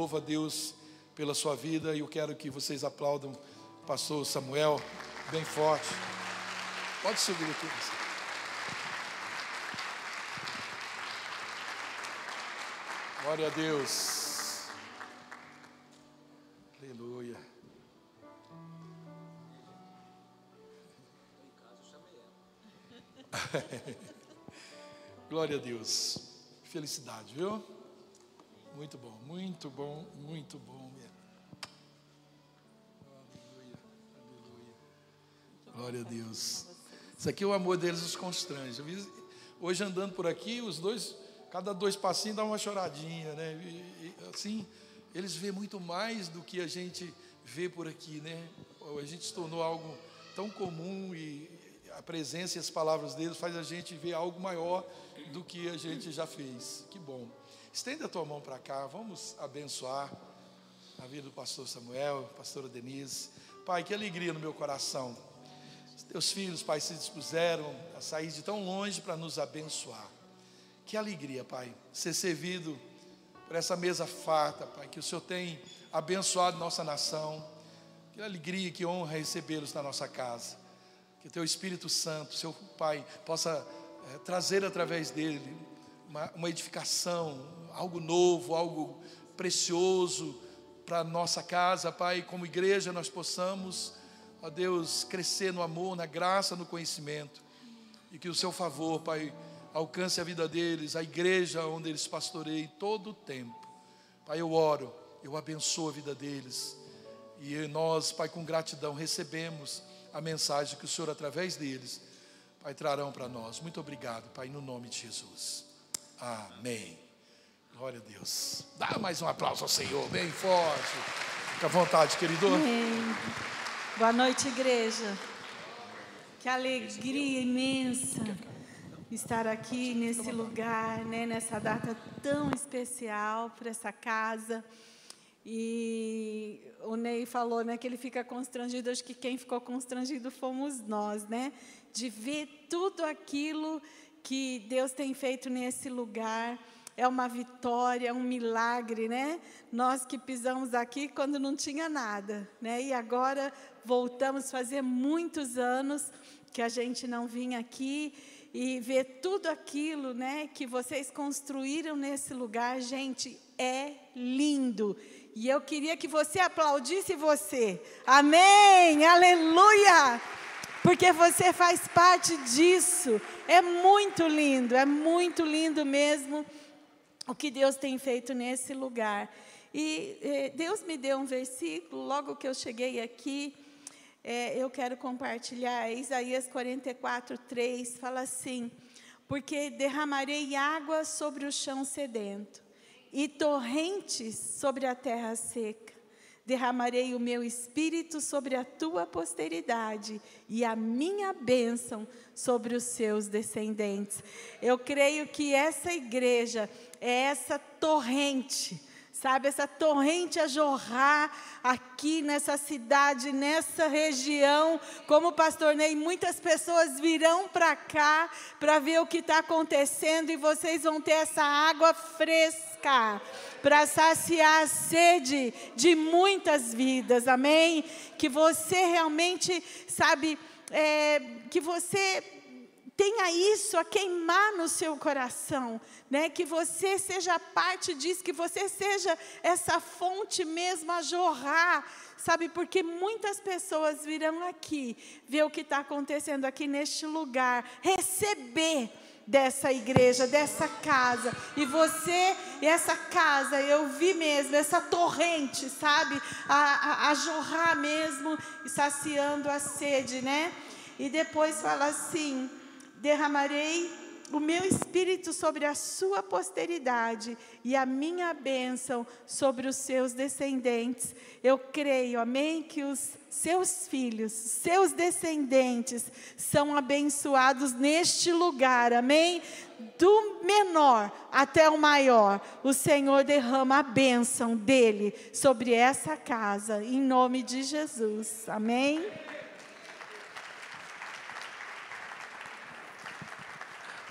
louvo a Deus pela sua vida e eu quero que vocês aplaudam o pastor Samuel bem forte. Pode subir aqui. Glória a Deus. Aleluia. Glória a Deus. Felicidade, viu? Muito bom, muito bom, muito bom mesmo. Aleluia, aleluia. Glória a Deus. Isso aqui o amor deles os constrange. Hoje andando por aqui, os dois, cada dois passinhos dá uma choradinha, né? E, assim, eles vê muito mais do que a gente vê por aqui, né? A gente se tornou algo tão comum e a presença e as palavras deles faz a gente ver algo maior do que a gente já fez. Que bom. Estenda a tua mão para cá, vamos abençoar a vida do pastor Samuel, pastora Denise. Pai, que alegria no meu coração. Teus filhos, Pai, se dispuseram a sair de tão longe para nos abençoar. Que alegria, Pai, ser servido por essa mesa farta, Pai, que o Senhor tem abençoado nossa nação. Que alegria, que honra recebê-los na nossa casa. Que Teu Espírito Santo, Seu Pai, possa é, trazer através dele uma, uma edificação, algo novo, algo precioso para nossa casa, Pai, como igreja nós possamos, ó Deus, crescer no amor, na graça, no conhecimento, e que o Seu favor, Pai, alcance a vida deles, a igreja onde eles pastoreiem todo o tempo. Pai, eu oro, eu abençoo a vida deles, e nós, Pai, com gratidão recebemos a mensagem que o Senhor, através deles, Pai, trarão para nós. Muito obrigado, Pai, no nome de Jesus. Amém. Glória a Deus. Dá mais um aplauso ao Senhor, bem forte. Fica à vontade, querido. Amém. Boa noite, igreja. Que alegria imensa estar aqui nesse lugar, né, nessa data tão especial para essa casa. E o Ney falou, né, que ele fica constrangido. Acho que quem ficou constrangido fomos nós, né, de ver tudo aquilo que Deus tem feito nesse lugar é uma vitória, é um milagre, né? Nós que pisamos aqui quando não tinha nada, né? E agora voltamos fazer muitos anos que a gente não vinha aqui e ver tudo aquilo, né, que vocês construíram nesse lugar, gente, é lindo. E eu queria que você aplaudisse você. Amém. Aleluia! Porque você faz parte disso. É muito lindo, é muito lindo mesmo o que Deus tem feito nesse lugar. E eh, Deus me deu um versículo, logo que eu cheguei aqui, eh, eu quero compartilhar. Isaías 44, 3 fala assim: Porque derramarei água sobre o chão sedento, e torrentes sobre a terra seca. Derramarei o meu espírito sobre a tua posteridade e a minha bênção sobre os seus descendentes. Eu creio que essa igreja é essa torrente, sabe, essa torrente a jorrar aqui nessa cidade, nessa região. Como pastor Ney, muitas pessoas virão para cá para ver o que está acontecendo e vocês vão ter essa água fresca para saciar a sede de muitas vidas, amém? Que você realmente, sabe, é, que você tenha isso a queimar no seu coração, né? Que você seja parte disso, que você seja essa fonte mesmo a jorrar, sabe? Porque muitas pessoas virão aqui ver o que está acontecendo aqui neste lugar, receber dessa igreja, dessa casa. E você, essa casa, eu vi mesmo, essa torrente, sabe? A, a, a jorrar mesmo, saciando a sede, né? E depois fala assim: derramarei o meu espírito sobre a sua posteridade e a minha bênção sobre os seus descendentes. Eu creio, amém, que os seus filhos, seus descendentes são abençoados neste lugar, amém? Do menor até o maior, o Senhor derrama a bênção dele sobre essa casa, em nome de Jesus, amém?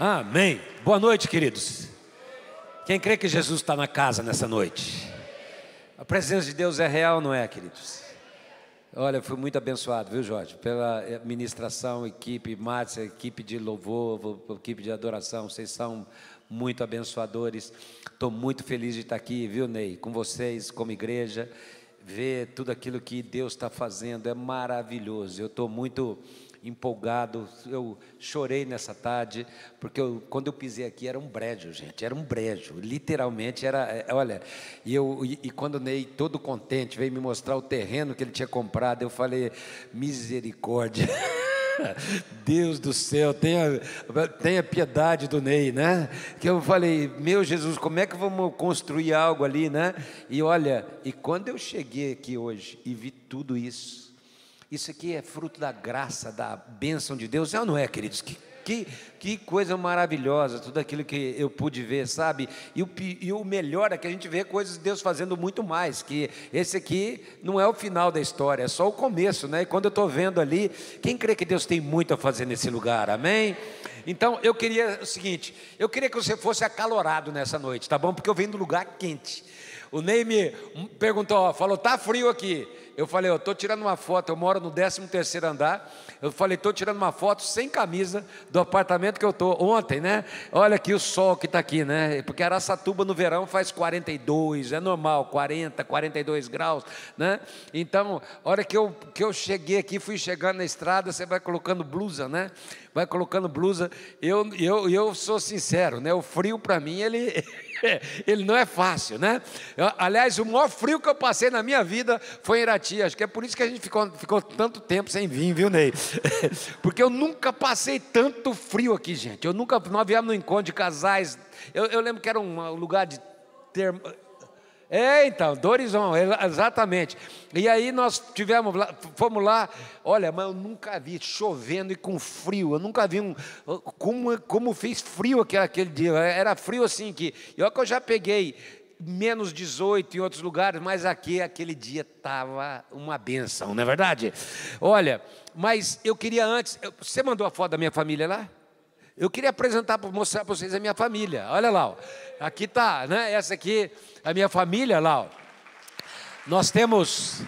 Amém. Boa noite, queridos. Quem crê que Jesus está na casa nessa noite? A presença de Deus é real, não é, queridos? Olha, fui muito abençoado, viu, Jorge? Pela administração, equipe, Márcia, equipe de louvor, equipe de adoração, vocês são muito abençoadores. Estou muito feliz de estar aqui, viu, Ney? Com vocês, como igreja, ver tudo aquilo que Deus está fazendo é maravilhoso. Eu estou muito empolgado. Eu chorei nessa tarde, porque eu, quando eu pisei aqui era um brejo, gente, era um brejo, literalmente era, é, olha, e, eu, e, e quando o Ney, todo contente, veio me mostrar o terreno que ele tinha comprado, eu falei, misericórdia. Deus do céu, tenha, tenha piedade do Ney, né? Que eu falei, meu Jesus, como é que vamos construir algo ali, né? E olha, e quando eu cheguei aqui hoje e vi tudo isso, isso aqui é fruto da graça, da bênção de Deus, é ou não é, queridos? Que, que, que coisa maravilhosa, tudo aquilo que eu pude ver, sabe? E o, e o melhor é que a gente vê coisas de Deus fazendo muito mais, que esse aqui não é o final da história, é só o começo, né? E quando eu estou vendo ali, quem crê que Deus tem muito a fazer nesse lugar, amém? Então eu queria o seguinte: eu queria que você fosse acalorado nessa noite, tá bom? Porque eu venho do lugar quente. O Ney me perguntou, falou, tá frio aqui. Eu falei, eu estou tirando uma foto, eu moro no 13 terceiro andar. Eu falei, estou tirando uma foto sem camisa do apartamento que eu estou ontem, né? Olha aqui o sol que está aqui, né? Porque Araçatuba no verão faz 42, é normal, 40, 42 graus, né? Então, a hora que eu, que eu cheguei aqui, fui chegando na estrada, você vai colocando blusa, né? Vai colocando blusa. Eu, eu, eu sou sincero, né? O frio para mim, ele. ele não é fácil, né? Eu, aliás, o maior frio que eu passei na minha vida foi em Irati. Acho que é por isso que a gente ficou, ficou tanto tempo sem vir, viu, Ney? Porque eu nunca passei tanto frio aqui, gente. Eu nunca, nós viemos no encontro de casais. Eu, eu lembro que era um lugar de termo, é, então, Dorizon, exatamente. E aí nós tivemos, fomos lá, olha, mas eu nunca vi chovendo e com frio, eu nunca vi um, como, como fez frio aquele, aquele dia, era frio assim que, eu que eu já peguei menos 18 em outros lugares, mas aqui aquele dia estava uma benção, não é verdade? Olha, mas eu queria antes, você mandou a foto da minha família lá? Eu queria apresentar, mostrar para vocês a minha família. Olha lá, ó. aqui está, né? Essa aqui, a minha família lá. Ó. Nós temos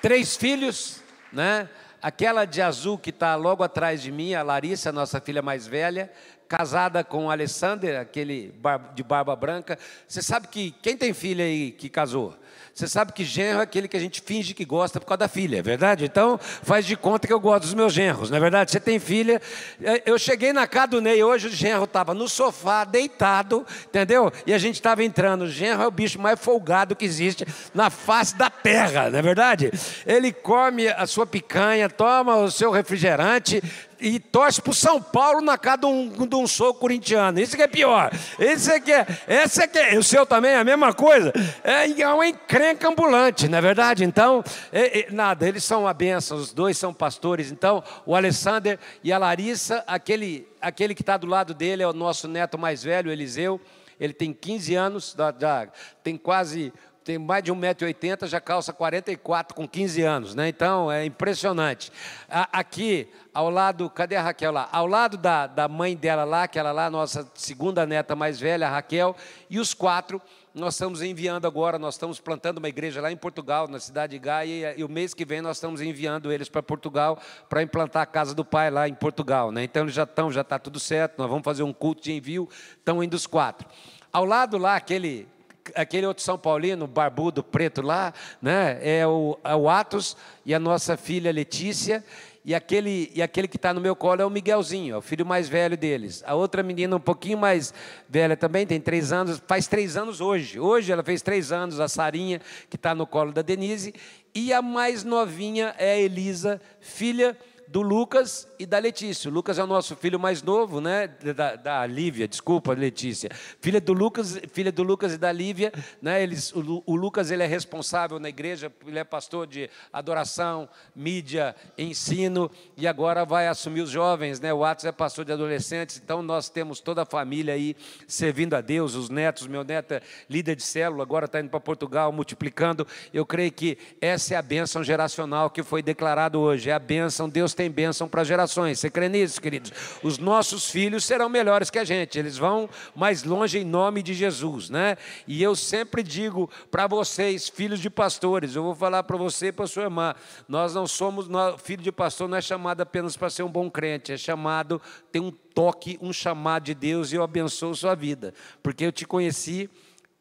três filhos, né? Aquela de azul que está logo atrás de mim, a Larissa, nossa filha mais velha, casada com Alessander, aquele de barba branca. Você sabe que quem tem filha aí que casou? Você sabe que genro é aquele que a gente finge que gosta por causa da filha, é verdade? Então, faz de conta que eu gosto dos meus genros, não é verdade? Você tem filha. É, eu cheguei na casa do Ney hoje, o genro estava no sofá, deitado, entendeu? E a gente estava entrando. O genro é o bicho mais folgado que existe na face da terra, não é verdade? Ele come a sua picanha, toma o seu refrigerante, e torce para o São Paulo na casa de um, de um sou corintiano. Isso que é pior. Esse aqui é, esse aqui é, o seu também é a mesma coisa. É, é uma encrenca ambulante, não é verdade? Então, é, é, nada, eles são uma benção, os dois são pastores. Então, o Alessander e a Larissa, aquele, aquele que está do lado dele é o nosso neto mais velho, Eliseu. Ele tem 15 anos, já tem quase tem mais de 1,80m, já calça 44 com 15 anos, né? Então é impressionante. Aqui, ao lado, cadê a Raquel lá? Ao lado da, da mãe dela lá, aquela lá, nossa segunda neta mais velha, a Raquel, e os quatro, nós estamos enviando agora, nós estamos plantando uma igreja lá em Portugal, na cidade de Gaia, e, e o mês que vem nós estamos enviando eles para Portugal para implantar a casa do pai lá em Portugal, né? Então eles já estão, já está tudo certo, nós vamos fazer um culto de envio, estão indo os quatro. Ao lado lá, aquele aquele outro São Paulino, barbudo, preto lá, né? É o, é o Atos e a nossa filha Letícia. E aquele, e aquele que está no meu colo é o Miguelzinho, é o filho mais velho deles. A outra menina, um pouquinho mais velha também, tem três anos, faz três anos hoje. Hoje ela fez três anos, a Sarinha, que está no colo da Denise. E a mais novinha é a Elisa, filha do Lucas e da Letícia. O Lucas é o nosso filho mais novo, né? Da, da Lívia, desculpa, Letícia. Filha do Lucas, filha do Lucas e da Lívia, né? Eles, o, o Lucas ele é responsável na igreja, ele é pastor de adoração, mídia, ensino e agora vai assumir os jovens, né? O Atos é pastor de adolescentes, então nós temos toda a família aí servindo a Deus, os netos, meu neto é líder de célula, agora está indo para Portugal, multiplicando. Eu creio que essa é a bênção geracional que foi declarado hoje, é a bênção, Deus tem bênção para gerações. Você crê nisso, queridos? Os nossos filhos serão melhores que a gente, eles vão mais longe em nome de Jesus, né? E eu sempre digo para vocês, filhos de pastores, eu vou falar para você e para sua irmã, nós não somos, nós, filho de pastor não é chamado apenas para ser um bom crente, é chamado, tem um toque, um chamado de Deus e eu abençoo sua vida, porque eu te conheci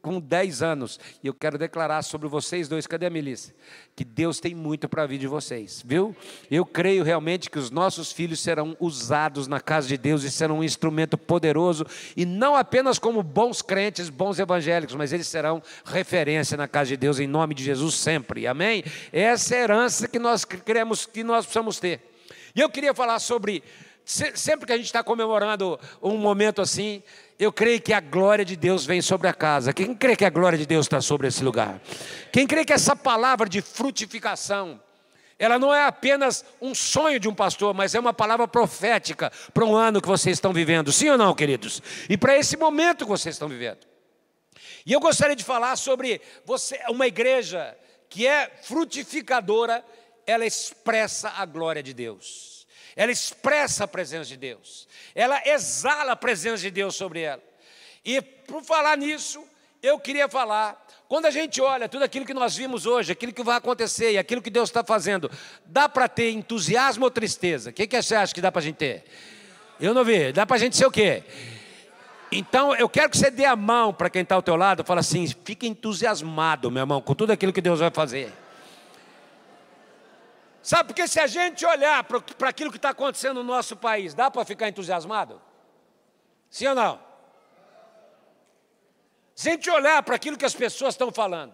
com 10 anos. E eu quero declarar sobre vocês dois, cadê a Melissa? Que Deus tem muito para vir de vocês, viu? Eu creio realmente que os nossos filhos serão usados na casa de Deus e serão um instrumento poderoso, e não apenas como bons crentes, bons evangélicos, mas eles serão referência na casa de Deus, em nome de Jesus sempre, amém? Essa é a herança que nós queremos, que nós precisamos ter. E eu queria falar sobre, sempre que a gente está comemorando um momento assim, eu creio que a glória de Deus vem sobre a casa. Quem crê que a glória de Deus está sobre esse lugar? Quem crê que essa palavra de frutificação, ela não é apenas um sonho de um pastor, mas é uma palavra profética para um ano que vocês estão vivendo, sim ou não, queridos? E para esse momento que vocês estão vivendo. E eu gostaria de falar sobre você, uma igreja que é frutificadora, ela expressa a glória de Deus ela expressa a presença de Deus, ela exala a presença de Deus sobre ela. E por falar nisso, eu queria falar, quando a gente olha tudo aquilo que nós vimos hoje, aquilo que vai acontecer e aquilo que Deus está fazendo, dá para ter entusiasmo ou tristeza? O que, que você acha que dá para a gente ter? Eu não vi, dá para a gente ser o quê? Então, eu quero que você dê a mão para quem está ao teu lado, fala assim, fique entusiasmado, meu irmão, com tudo aquilo que Deus vai fazer. Sabe, porque se a gente olhar para aquilo que está acontecendo no nosso país, dá para ficar entusiasmado? Sim ou não? Se a gente olhar para aquilo que as pessoas estão falando,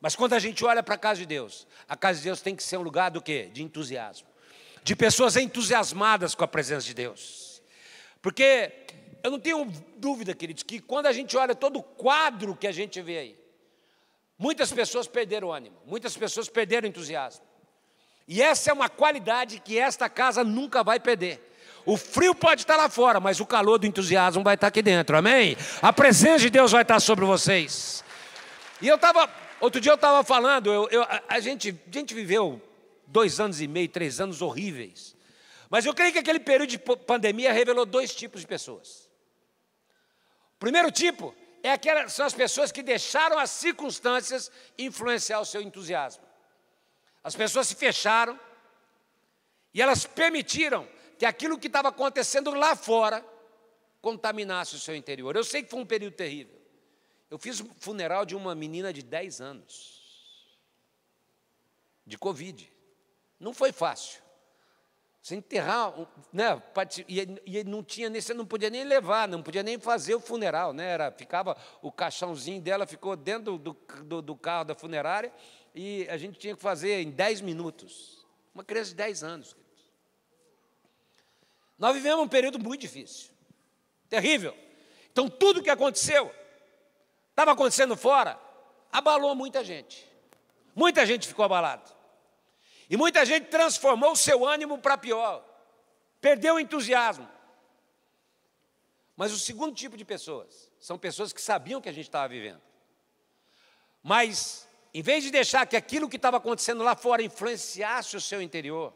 mas quando a gente olha para a casa de Deus, a casa de Deus tem que ser um lugar do quê? De entusiasmo. De pessoas entusiasmadas com a presença de Deus. Porque eu não tenho dúvida, queridos, que quando a gente olha todo o quadro que a gente vê aí, muitas pessoas perderam ânimo, muitas pessoas perderam entusiasmo. E essa é uma qualidade que esta casa nunca vai perder. O frio pode estar lá fora, mas o calor do entusiasmo vai estar aqui dentro, amém? A presença de Deus vai estar sobre vocês. E eu estava, outro dia eu estava falando, eu, eu, a, a, gente, a gente viveu dois anos e meio, três anos horríveis. Mas eu creio que aquele período de pandemia revelou dois tipos de pessoas. O primeiro tipo é aquelas, são as pessoas que deixaram as circunstâncias influenciar o seu entusiasmo. As pessoas se fecharam e elas permitiram que aquilo que estava acontecendo lá fora contaminasse o seu interior. Eu sei que foi um período terrível. Eu fiz o funeral de uma menina de 10 anos, de Covid. Não foi fácil. Você enterrar, né, e, não tinha nem, você não podia nem levar, não podia nem fazer o funeral, né? Era, ficava o caixãozinho dela ficou dentro do, do, do carro da funerária e a gente tinha que fazer em 10 minutos. Uma criança de 10 anos. Nós vivemos um período muito difícil, terrível. Então, tudo que aconteceu, estava acontecendo fora, abalou muita gente. Muita gente ficou abalada. E muita gente transformou o seu ânimo para pior, perdeu o entusiasmo. Mas o segundo tipo de pessoas são pessoas que sabiam que a gente estava vivendo, mas em vez de deixar que aquilo que estava acontecendo lá fora influenciasse o seu interior,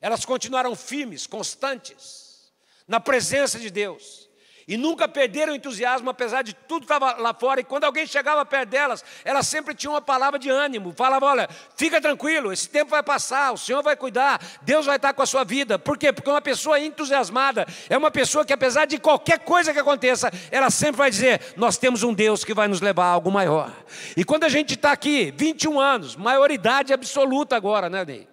elas continuaram firmes, constantes, na presença de Deus. E nunca perderam o entusiasmo, apesar de tudo estava lá fora. E quando alguém chegava perto delas, elas sempre tinham uma palavra de ânimo. Falava: olha, fica tranquilo, esse tempo vai passar, o Senhor vai cuidar, Deus vai estar com a sua vida. Por quê? Porque uma pessoa entusiasmada é uma pessoa que, apesar de qualquer coisa que aconteça, ela sempre vai dizer: nós temos um Deus que vai nos levar a algo maior. E quando a gente está aqui, 21 anos, maioridade absoluta agora, né, Ney?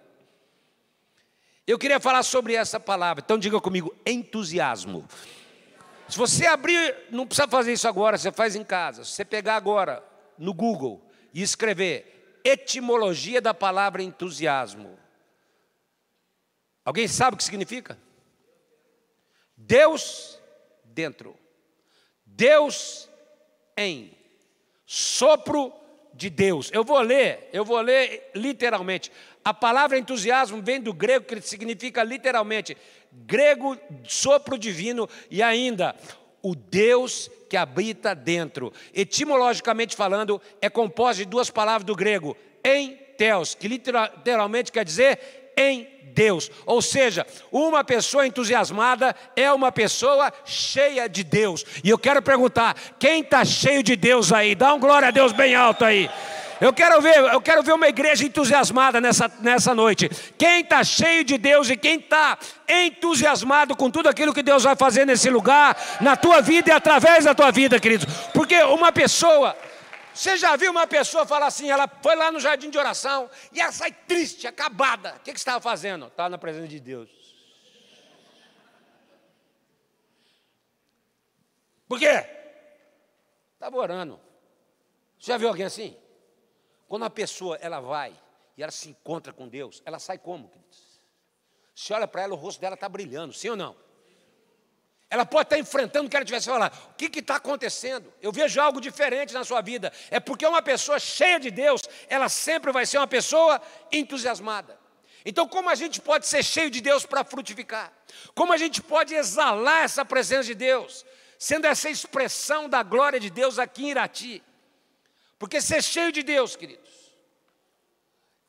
Eu queria falar sobre essa palavra, então diga comigo: entusiasmo. Se você abrir, não precisa fazer isso agora, você faz em casa. Se você pegar agora no Google e escrever etimologia da palavra entusiasmo. Alguém sabe o que significa? Deus dentro. Deus em. Sopro de Deus. Eu vou ler, eu vou ler literalmente. A palavra entusiasmo vem do grego que significa literalmente grego, sopro divino e ainda o Deus que habita dentro. Etimologicamente falando, é composto de duas palavras do grego, em teos, que literalmente quer dizer em Deus. Ou seja, uma pessoa entusiasmada é uma pessoa cheia de Deus. E eu quero perguntar: quem está cheio de Deus aí? Dá um glória a Deus bem alto aí. Eu quero ver, eu quero ver uma igreja entusiasmada nessa, nessa noite. Quem está cheio de Deus e quem está entusiasmado com tudo aquilo que Deus vai fazer nesse lugar, na tua vida e através da tua vida, queridos. Porque uma pessoa, você já viu uma pessoa falar assim, ela foi lá no jardim de oração e ela sai triste, acabada. O que, que estava fazendo? Estava na presença de Deus. Por quê? Estava orando. Você já viu alguém assim? Quando a pessoa ela vai e ela se encontra com Deus, ela sai como, queridos? Você olha para ela, o rosto dela está brilhando, sim ou não? Ela pode estar enfrentando o que ela tivesse falar. O que está acontecendo? Eu vejo algo diferente na sua vida. É porque uma pessoa cheia de Deus, ela sempre vai ser uma pessoa entusiasmada. Então, como a gente pode ser cheio de Deus para frutificar? Como a gente pode exalar essa presença de Deus, sendo essa expressão da glória de Deus aqui em Irati? Porque ser cheio de Deus, queridos,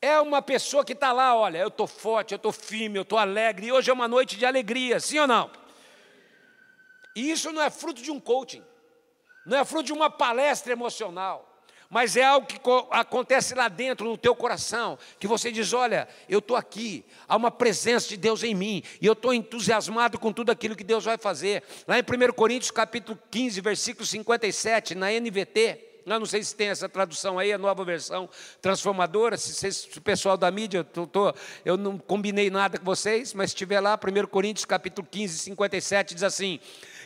é uma pessoa que está lá, olha, eu estou forte, eu estou firme, eu estou alegre, e hoje é uma noite de alegria, sim ou não? E isso não é fruto de um coaching, não é fruto de uma palestra emocional, mas é algo que acontece lá dentro no teu coração, que você diz: olha, eu estou aqui, há uma presença de Deus em mim, e eu estou entusiasmado com tudo aquilo que Deus vai fazer. Lá em 1 Coríntios capítulo 15, versículo 57, na NVT, eu não sei se tem essa tradução aí, a nova versão transformadora. Se, se o pessoal da mídia, eu, tô, tô, eu não combinei nada com vocês, mas se estiver lá, 1 Coríntios capítulo 15, 57, diz assim: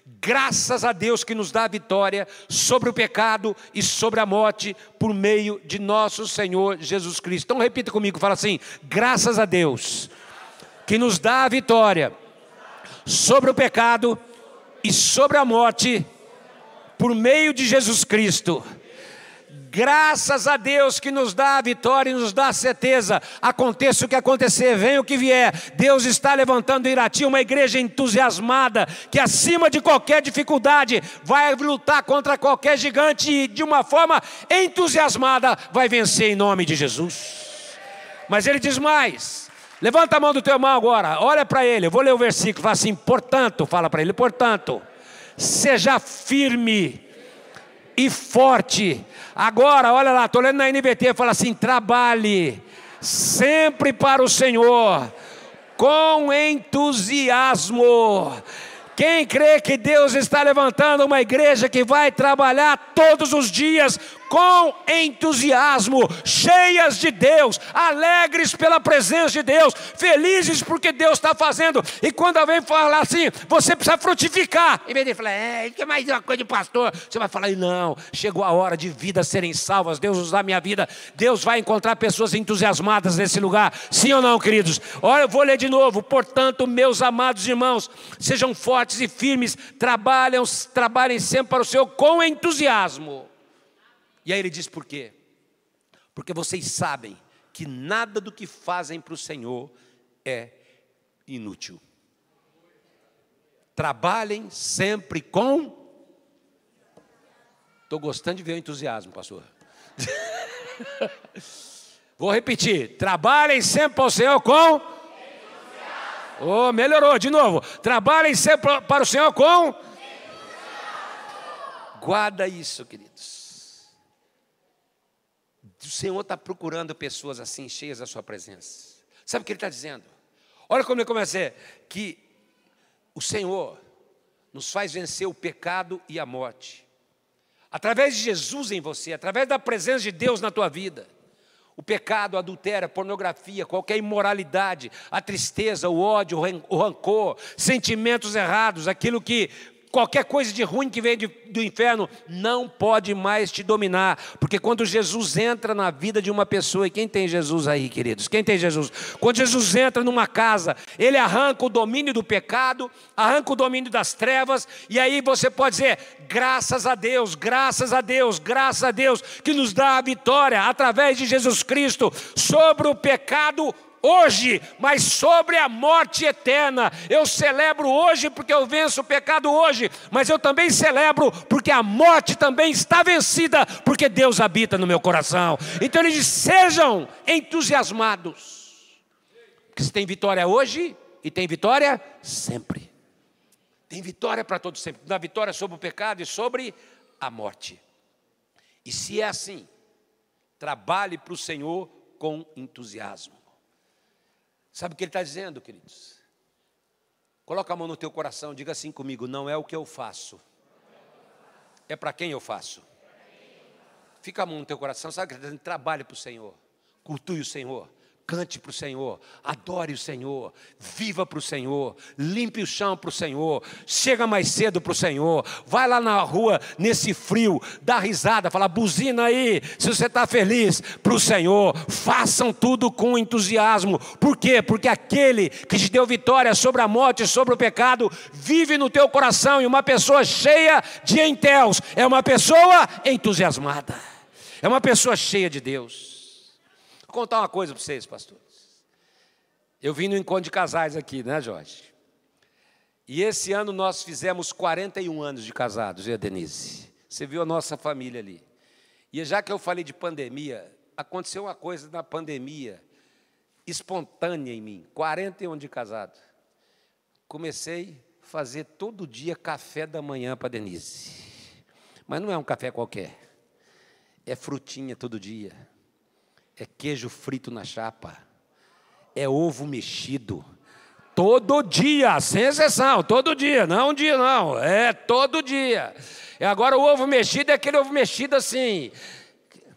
Graças a Deus que nos dá a vitória sobre o pecado e sobre a morte por meio de nosso Senhor Jesus Cristo. Então repita comigo, fala assim: graças a Deus que nos dá a vitória sobre o pecado e sobre a morte por meio de Jesus Cristo. Graças a Deus que nos dá a vitória e nos dá a certeza. Aconteça o que acontecer, venha o que vier. Deus está levantando em Irati uma igreja entusiasmada, que acima de qualquer dificuldade vai lutar contra qualquer gigante e de uma forma entusiasmada vai vencer em nome de Jesus. Mas ele diz mais. Levanta a mão do teu irmão agora, olha para ele. Eu vou ler o versículo, fala assim: portanto, fala para ele, portanto, seja firme e forte. Agora, olha lá, estou lendo na NBT, fala assim: trabalhe sempre para o Senhor, com entusiasmo. Quem crê que Deus está levantando uma igreja que vai trabalhar todos os dias com entusiasmo, cheias de Deus, alegres pela presença de Deus, felizes porque Deus está fazendo. E quando alguém falar assim, você precisa frutificar, em vez de falar, é, que é mais uma coisa de pastor, você vai falar, não, chegou a hora de vidas serem salvas, Deus usar minha vida, Deus vai encontrar pessoas entusiasmadas nesse lugar, sim ou não, queridos? Olha, eu vou ler de novo, portanto, meus amados irmãos, sejam fortes e firmes, trabalhem, trabalhem sempre para o Senhor com entusiasmo. E aí ele diz por quê? Porque vocês sabem que nada do que fazem para o Senhor é inútil. Trabalhem sempre com. Estou gostando de ver o entusiasmo, pastor. Vou repetir. Trabalhem sempre para o Senhor com. Oh, melhorou de novo. Trabalhem sempre para o Senhor com. Guarda isso, queridos. O Senhor está procurando pessoas assim, cheias da sua presença. Sabe o que ele está dizendo? Olha como ele começa a dizer, que o Senhor nos faz vencer o pecado e a morte. Através de Jesus em você, através da presença de Deus na tua vida. O pecado, a adultério, a pornografia, qualquer imoralidade, a tristeza, o ódio, o rancor, sentimentos errados, aquilo que qualquer coisa de ruim que vem de, do inferno não pode mais te dominar, porque quando Jesus entra na vida de uma pessoa, e quem tem Jesus aí, queridos? Quem tem Jesus? Quando Jesus entra numa casa, ele arranca o domínio do pecado, arranca o domínio das trevas, e aí você pode dizer: graças a Deus, graças a Deus, graças a Deus, que nos dá a vitória através de Jesus Cristo sobre o pecado hoje, mas sobre a morte eterna. Eu celebro hoje porque eu venço o pecado hoje, mas eu também celebro porque a morte também está vencida, porque Deus habita no meu coração. Então ele diz: sejam entusiasmados. Porque você tem vitória hoje e tem vitória sempre. Tem vitória para todos sempre. Na vitória sobre o pecado e sobre a morte. E se é assim, trabalhe para o Senhor com entusiasmo. Sabe o que ele está dizendo, queridos? Coloca a mão no teu coração, diga assim comigo: não é o que eu faço, é para quem eu faço. Fica a mão no teu coração, sabe que dizendo? Trabalhe para o Senhor, cultue o Senhor, Cante para o Senhor, adore o Senhor, viva para o Senhor, limpe o chão para o Senhor, chega mais cedo para o Senhor, vai lá na rua nesse frio, dá risada, fala buzina aí, se você está feliz para o Senhor, façam tudo com entusiasmo, por quê? Porque aquele que te deu vitória sobre a morte, sobre o pecado, vive no teu coração e uma pessoa cheia de entelos é uma pessoa entusiasmada, é uma pessoa cheia de Deus. Vou contar uma coisa para vocês, pastores. Eu vim no encontro de casais aqui, né, Jorge? E esse ano nós fizemos 41 anos de casados, a Denise. Você viu a nossa família ali. E já que eu falei de pandemia, aconteceu uma coisa na pandemia, espontânea em mim. 41 de casado. Comecei a fazer todo dia café da manhã para Denise. Mas não é um café qualquer. É frutinha todo dia é queijo frito na chapa, é ovo mexido. Todo dia, sem exceção, todo dia, não um dia não, é todo dia. E agora o ovo mexido é aquele ovo mexido assim,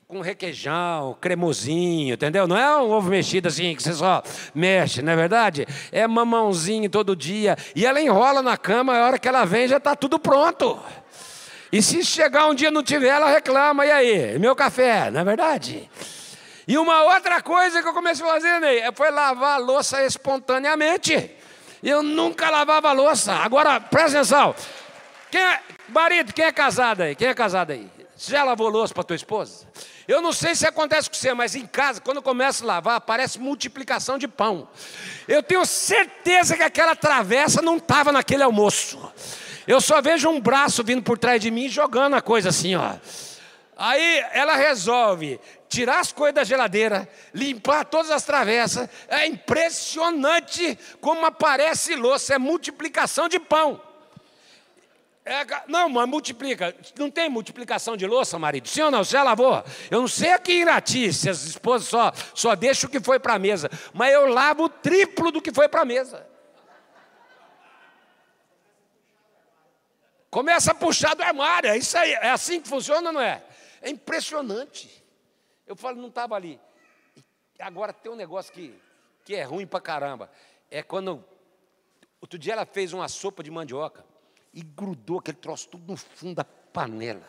com requeijão, cremosinho, entendeu? Não é um ovo mexido assim que você só mexe, não é verdade? É mamãozinho todo dia. E ela enrola na cama, a hora que ela vem já está tudo pronto. E se chegar um dia não tiver, ela reclama, e aí? Meu café, não é verdade? E uma outra coisa que eu comecei a fazer, Ney, foi lavar a louça espontaneamente. Eu nunca lavava a louça. Agora, presta atenção. Quem é, marido, quem é casado aí? Quem é casado aí? Você já lavou louça para tua esposa? Eu não sei se acontece com você, mas em casa, quando eu começo a lavar, parece multiplicação de pão. Eu tenho certeza que aquela travessa não estava naquele almoço. Eu só vejo um braço vindo por trás de mim jogando a coisa assim, ó. Aí ela resolve tirar as coisas da geladeira, limpar todas as travessas. É impressionante como aparece louça, é multiplicação de pão. É, não, mas multiplica. Não tem multiplicação de louça, marido? Sim ou não? Você já lavou? Eu não sei aqui em Irati se as esposas só, só deixam o que foi para a mesa, mas eu lavo o triplo do que foi para a mesa. Começa a puxar do armário, é isso aí, é assim que funciona, não é? É impressionante. Eu falo, não estava ali. Agora tem um negócio que, que é ruim para caramba. É quando. Outro dia ela fez uma sopa de mandioca e grudou aquele troço tudo no fundo da panela.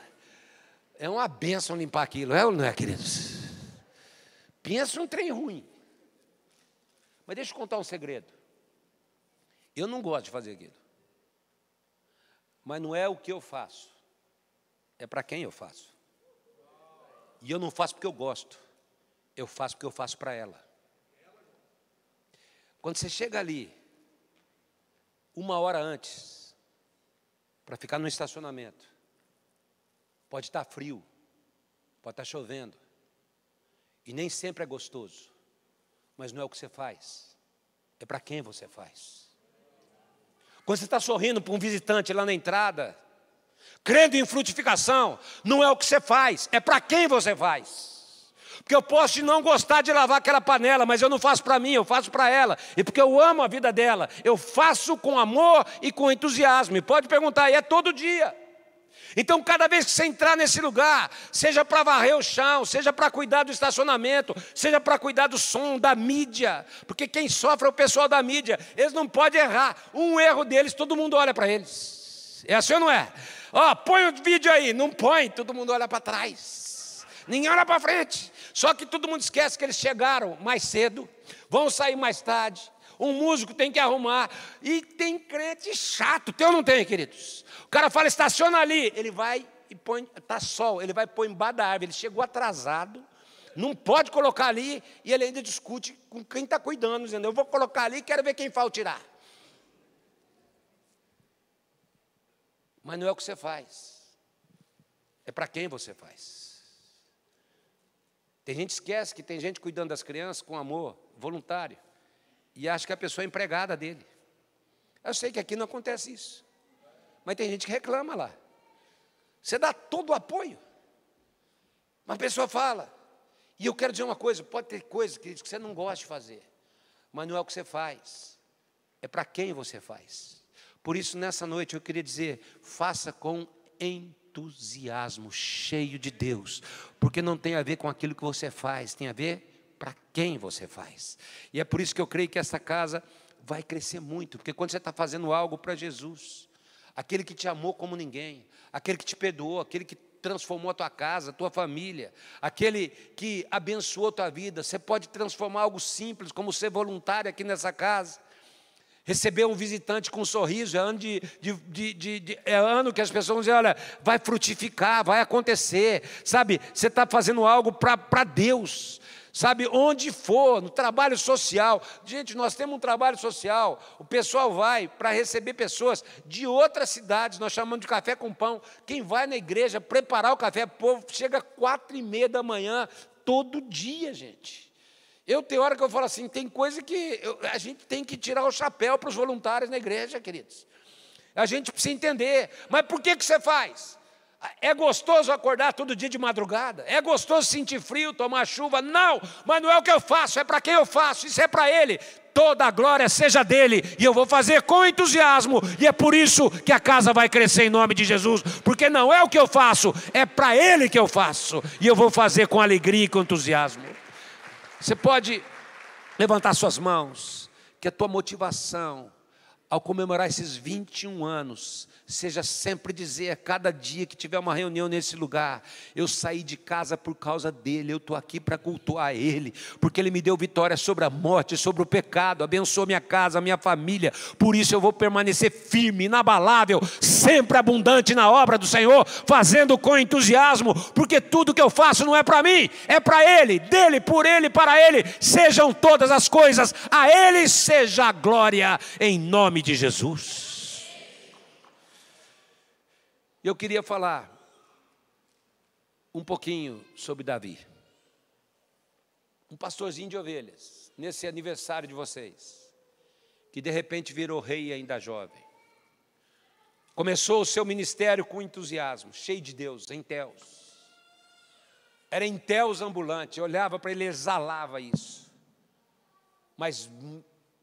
É uma benção limpar aquilo, é ou não é, queridos? Pensa um trem ruim. Mas deixa eu contar um segredo. Eu não gosto de fazer aquilo. Mas não é o que eu faço, é para quem eu faço. E eu não faço porque eu gosto, eu faço porque eu faço para ela. Quando você chega ali, uma hora antes, para ficar no estacionamento, pode estar frio, pode estar chovendo, e nem sempre é gostoso, mas não é o que você faz, é para quem você faz. Quando você está sorrindo para um visitante lá na entrada, crendo em frutificação, não é o que você faz, é para quem você faz. Porque eu posso não gostar de lavar aquela panela, mas eu não faço para mim, eu faço para ela. E porque eu amo a vida dela, eu faço com amor e com entusiasmo. E pode perguntar, e é todo dia. Então, cada vez que você entrar nesse lugar, seja para varrer o chão, seja para cuidar do estacionamento, seja para cuidar do som, da mídia, porque quem sofre é o pessoal da mídia, eles não podem errar. Um erro deles, todo mundo olha para eles. É assim ou não é? Ó, põe o vídeo aí. Não põe, todo mundo olha para trás. Ninguém olha para frente. Só que todo mundo esquece que eles chegaram mais cedo, vão sair mais tarde. Um músico tem que arrumar. E tem crente chato. Tem ou não tem, queridos? O cara fala, estaciona ali. Ele vai e põe, está sol, ele vai pôr embaixo da árvore. Ele chegou atrasado. Não pode colocar ali e ele ainda discute com quem está cuidando, dizendo: Eu vou colocar ali quero ver quem fala tirar. Mas não é o que você faz, é para quem você faz. Tem gente que esquece que tem gente cuidando das crianças com amor, voluntário. e acha que a pessoa é empregada dele. Eu sei que aqui não acontece isso. Mas tem gente que reclama lá. Você dá todo o apoio. Uma pessoa fala. E eu quero dizer uma coisa: pode ter coisas que você não gosta de fazer, mas não é o que você faz, é para quem você faz. Por isso, nessa noite, eu queria dizer: faça com entusiasmo, cheio de Deus, porque não tem a ver com aquilo que você faz, tem a ver para quem você faz. E é por isso que eu creio que essa casa vai crescer muito, porque quando você está fazendo algo para Jesus, aquele que te amou como ninguém, aquele que te perdoou, aquele que transformou a tua casa, a tua família, aquele que abençoou a tua vida, você pode transformar algo simples, como ser voluntário aqui nessa casa. Receber um visitante com um sorriso, é ano, de, de, de, é ano que as pessoas dizem, olha, vai frutificar, vai acontecer, sabe? Você está fazendo algo para Deus, sabe, onde for, no trabalho social. Gente, nós temos um trabalho social, o pessoal vai para receber pessoas de outras cidades, nós chamamos de café com pão. Quem vai na igreja preparar o café, o povo chega quatro e meia da manhã, todo dia, gente. Eu tenho hora que eu falo assim, tem coisa que eu, a gente tem que tirar o chapéu para os voluntários na igreja, queridos. A gente precisa entender, mas por que, que você faz? É gostoso acordar todo dia de madrugada? É gostoso sentir frio, tomar chuva? Não, mas não é o que eu faço, é para quem eu faço, isso é para Ele. Toda a glória seja dele, e eu vou fazer com entusiasmo, e é por isso que a casa vai crescer em nome de Jesus, porque não é o que eu faço, é para Ele que eu faço, e eu vou fazer com alegria e com entusiasmo. Você pode levantar suas mãos, que a tua motivação ao comemorar esses 21 anos seja sempre dizer a cada dia que tiver uma reunião nesse lugar, eu saí de casa por causa dele, eu estou aqui para cultuar ele, porque ele me deu vitória sobre a morte, sobre o pecado, abençoou minha casa, minha família, por isso eu vou permanecer firme, inabalável, sempre abundante na obra do Senhor, fazendo com entusiasmo, porque tudo que eu faço não é para mim, é para ele, dele, por ele, para ele, sejam todas as coisas, a ele seja a glória, em nome de Jesus. Eu queria falar um pouquinho sobre Davi. Um pastorzinho de ovelhas, nesse aniversário de vocês, que de repente virou rei ainda jovem. Começou o seu ministério com entusiasmo, cheio de Deus, em Teus. Era em Teus ambulante, olhava para ele, exalava isso. Mas,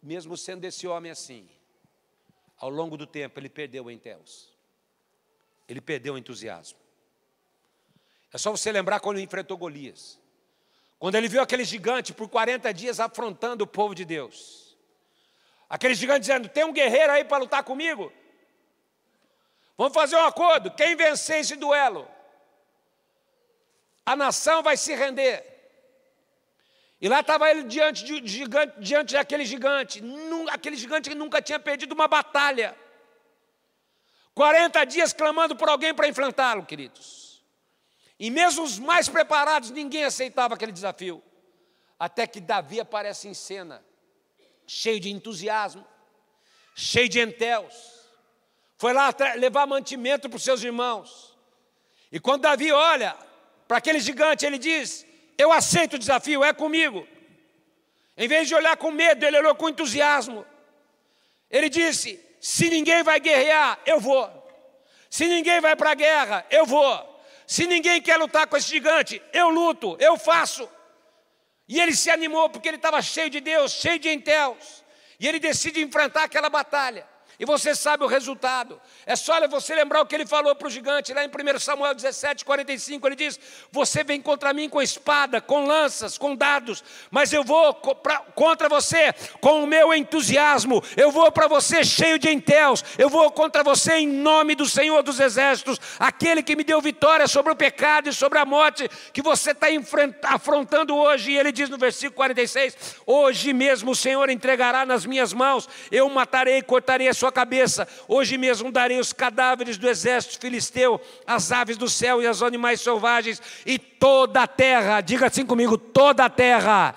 mesmo sendo esse homem assim, ao longo do tempo ele perdeu em Teus ele perdeu o entusiasmo. É só você lembrar quando ele enfrentou Golias. Quando ele viu aquele gigante por 40 dias afrontando o povo de Deus. Aquele gigante dizendo: Tem um guerreiro aí para lutar comigo? Vamos fazer um acordo. Quem vencer esse duelo, a nação vai se render. E lá estava ele diante, de, gigante, diante daquele gigante, aquele gigante que nunca tinha perdido uma batalha. 40 dias clamando por alguém para enfrentá-lo, queridos. E mesmo os mais preparados, ninguém aceitava aquele desafio. Até que Davi aparece em cena, cheio de entusiasmo, cheio de enteus. Foi lá levar mantimento para os seus irmãos. E quando Davi olha para aquele gigante, ele diz: Eu aceito o desafio, é comigo. Em vez de olhar com medo, ele olhou com entusiasmo. Ele disse: se ninguém vai guerrear, eu vou. Se ninguém vai para a guerra, eu vou. Se ninguém quer lutar com esse gigante, eu luto, eu faço. E ele se animou porque ele estava cheio de Deus, cheio de entelos. E ele decide enfrentar aquela batalha. E você sabe o resultado. É só você lembrar o que ele falou para o gigante, lá em 1 Samuel 17, 45. Ele diz: Você vem contra mim com espada, com lanças, com dados, mas eu vou contra você com o meu entusiasmo. Eu vou para você cheio de entelos. Eu vou contra você em nome do Senhor dos Exércitos, aquele que me deu vitória sobre o pecado e sobre a morte que você está afrontando hoje. E ele diz no versículo 46: Hoje mesmo o Senhor entregará nas minhas mãos, eu matarei e cortarei a sua cabeça. Hoje mesmo darei os cadáveres do exército filisteu, as aves do céu e os animais selvagens, e toda a terra, diga assim comigo: toda a terra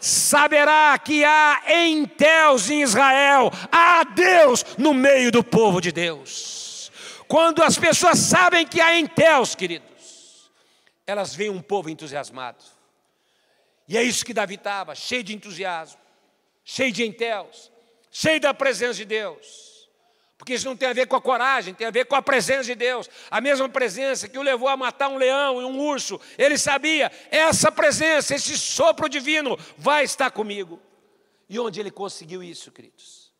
saberá que há em Deus em Israel, há Deus no meio do povo de Deus. Quando as pessoas sabem que há em Deus, queridos, elas veem um povo entusiasmado. E é isso que Davi estava, cheio de entusiasmo. cheio de entelos, cheio da presença de Deus. Porque isso não tem a ver com a coragem, tem a ver com a presença de Deus. A mesma presença que o levou a matar um leão e um urso. Ele sabia, essa presença, esse sopro divino vai estar comigo. E onde ele conseguiu isso, queridos?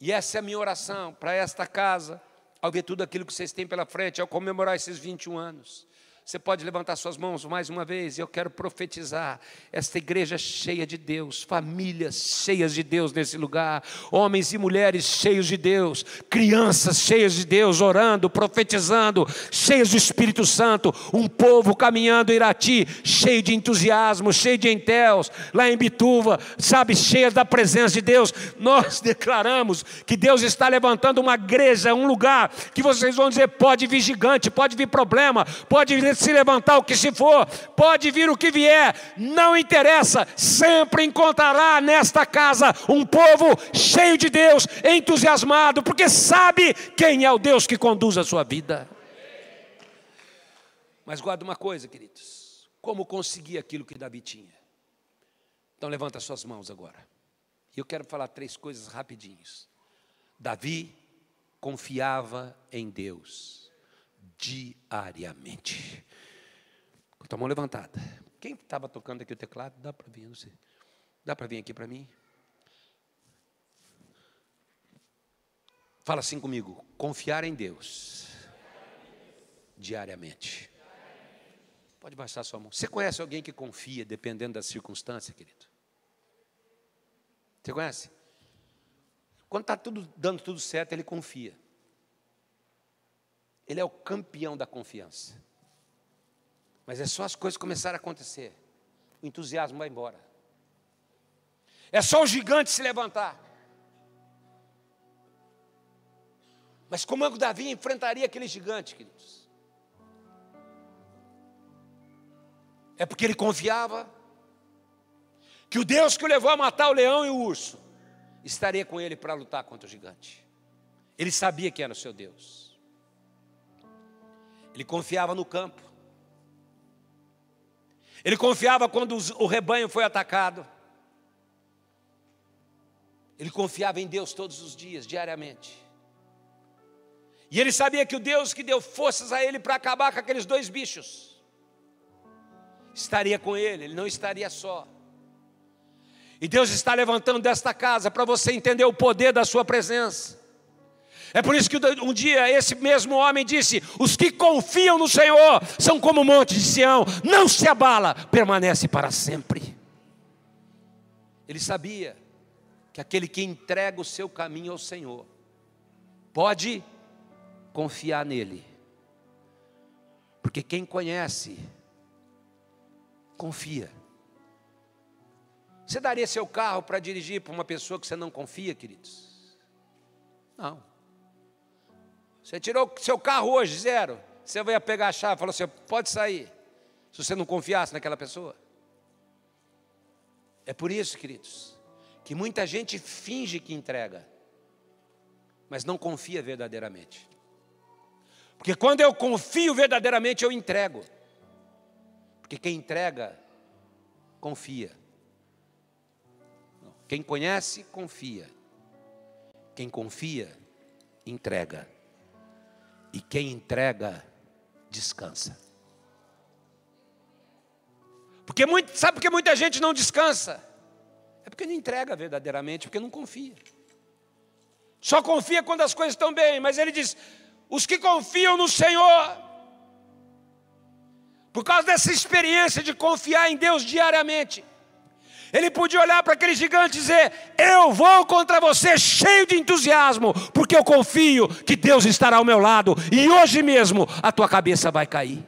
E essa é a minha oração para esta casa, ao ver tudo aquilo que vocês têm pela frente, ao comemorar esses 21 anos. Você pode levantar suas mãos mais uma vez, eu quero profetizar esta igreja cheia de Deus, famílias cheias de Deus nesse lugar, homens e mulheres cheios de Deus, crianças cheias de Deus, orando, profetizando, cheios do Espírito Santo, um povo caminhando Irati, cheio de entusiasmo, cheio de entéus, lá em Bituva, sabe, cheia da presença de Deus. Nós declaramos que Deus está levantando uma igreja, um lugar que vocês vão dizer: pode vir gigante, pode vir problema, pode vir se levantar o que se for, pode vir o que vier, não interessa, sempre encontrará nesta casa um povo cheio de Deus, entusiasmado, porque sabe quem é o Deus que conduz a sua vida. Mas guarda uma coisa, queridos: como conseguir aquilo que Davi tinha? Então levanta suas mãos agora. E eu quero falar três coisas rapidinhos. Davi confiava em Deus diariamente. Com a mão levantada. Quem estava tocando aqui o teclado? Dá para vir, não sei. Dá para vir aqui para mim? Fala assim comigo: confiar em Deus diariamente. Pode baixar sua mão. Você conhece alguém que confia dependendo da circunstância, querido? Você conhece? Quando está tudo dando tudo certo, ele confia. Ele é o campeão da confiança. Mas é só as coisas começarem a acontecer. O entusiasmo vai embora. É só o gigante se levantar. Mas como é que Davi enfrentaria aquele gigante, queridos? É porque ele confiava que o Deus que o levou a matar o leão e o urso estaria com ele para lutar contra o gigante. Ele sabia que era o seu Deus. Ele confiava no campo. Ele confiava quando o rebanho foi atacado. Ele confiava em Deus todos os dias, diariamente. E ele sabia que o Deus que deu forças a ele para acabar com aqueles dois bichos estaria com ele, ele não estaria só. E Deus está levantando desta casa para você entender o poder da sua presença. É por isso que um dia esse mesmo homem disse: Os que confiam no Senhor são como o monte de Sião, não se abala, permanece para sempre. Ele sabia que aquele que entrega o seu caminho ao Senhor pode confiar nele, porque quem conhece, confia. Você daria seu carro para dirigir para uma pessoa que você não confia, queridos? Não. Você tirou seu carro hoje, zero. Você vai pegar a chave e falou assim: pode sair. Se você não confiasse naquela pessoa. É por isso, queridos, que muita gente finge que entrega, mas não confia verdadeiramente. Porque quando eu confio verdadeiramente, eu entrego. Porque quem entrega, confia. Quem conhece, confia. Quem confia, entrega. E quem entrega, descansa. Porque muito, sabe por que muita gente não descansa? É porque não entrega verdadeiramente, porque não confia. Só confia quando as coisas estão bem, mas ele diz: os que confiam no Senhor, por causa dessa experiência de confiar em Deus diariamente, ele podia olhar para aquele gigante e dizer: Eu vou contra você cheio de entusiasmo, porque eu confio que Deus estará ao meu lado e hoje mesmo a tua cabeça vai cair.